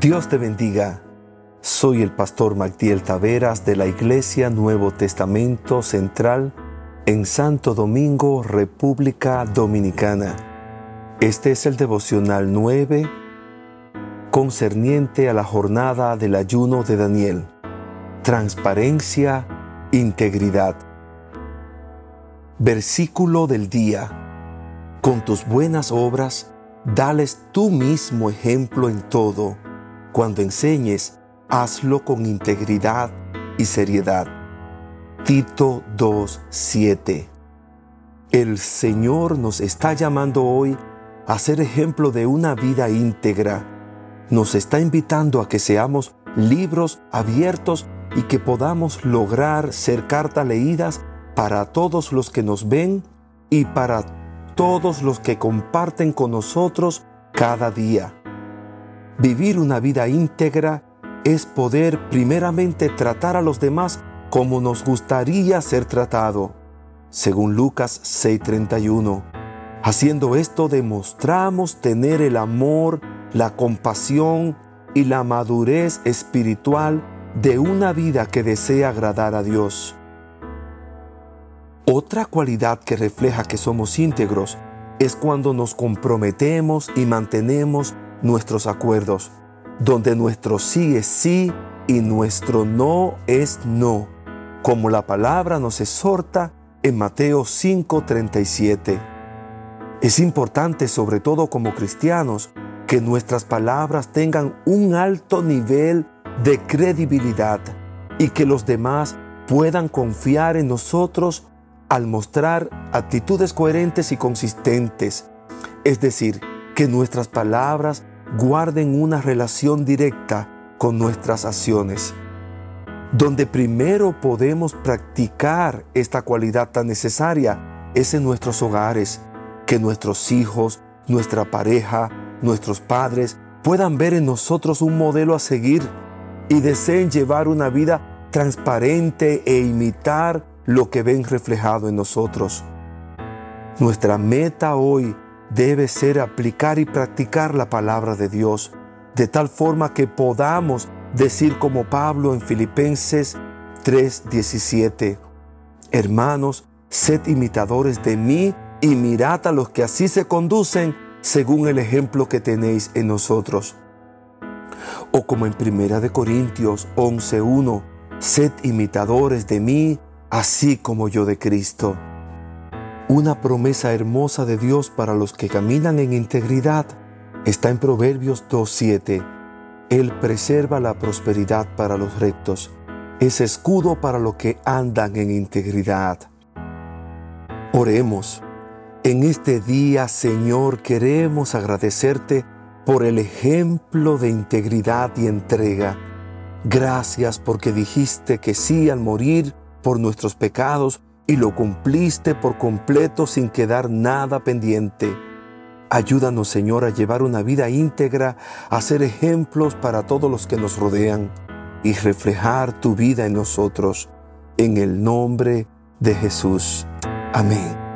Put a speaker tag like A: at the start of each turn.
A: Dios te bendiga. Soy el pastor Magdiel Taveras de la Iglesia Nuevo Testamento Central en Santo Domingo, República Dominicana. Este es el devocional 9 concerniente a la jornada del ayuno de Daniel. Transparencia, integridad. Versículo del día. Con tus buenas obras, dales tú mismo ejemplo en todo cuando enseñes, hazlo con integridad y seriedad. Tito 2.7 El Señor nos está llamando hoy a ser ejemplo de una vida íntegra. Nos está invitando a que seamos libros abiertos y que podamos lograr ser cartas leídas para todos los que nos ven y para todos los que comparten con nosotros cada día. Vivir una vida íntegra es poder primeramente tratar a los demás como nos gustaría ser tratado, según Lucas 6:31. Haciendo esto demostramos tener el amor, la compasión y la madurez espiritual de una vida que desea agradar a Dios. Otra cualidad que refleja que somos íntegros es cuando nos comprometemos y mantenemos nuestros acuerdos, donde nuestro sí es sí y nuestro no es no, como la palabra nos exhorta en Mateo 5:37. Es importante, sobre todo como cristianos, que nuestras palabras tengan un alto nivel de credibilidad y que los demás puedan confiar en nosotros al mostrar actitudes coherentes y consistentes. Es decir, que nuestras palabras guarden una relación directa con nuestras acciones. Donde primero podemos practicar esta cualidad tan necesaria es en nuestros hogares, que nuestros hijos, nuestra pareja, nuestros padres puedan ver en nosotros un modelo a seguir y deseen llevar una vida transparente e imitar lo que ven reflejado en nosotros. Nuestra meta hoy debe ser aplicar y practicar la palabra de Dios, de tal forma que podamos decir como Pablo en Filipenses 3:17, Hermanos, sed imitadores de mí y mirad a los que así se conducen según el ejemplo que tenéis en nosotros. O como en Primera de Corintios 11:1, sed imitadores de mí, así como yo de Cristo. Una promesa hermosa de Dios para los que caminan en integridad está en Proverbios 2.7. Él preserva la prosperidad para los rectos, es escudo para los que andan en integridad. Oremos. En este día, Señor, queremos agradecerte por el ejemplo de integridad y entrega. Gracias porque dijiste que sí al morir por nuestros pecados y lo cumpliste por completo sin quedar nada pendiente. Ayúdanos, Señor, a llevar una vida íntegra, a ser ejemplos para todos los que nos rodean y reflejar tu vida en nosotros. En el nombre de Jesús. Amén.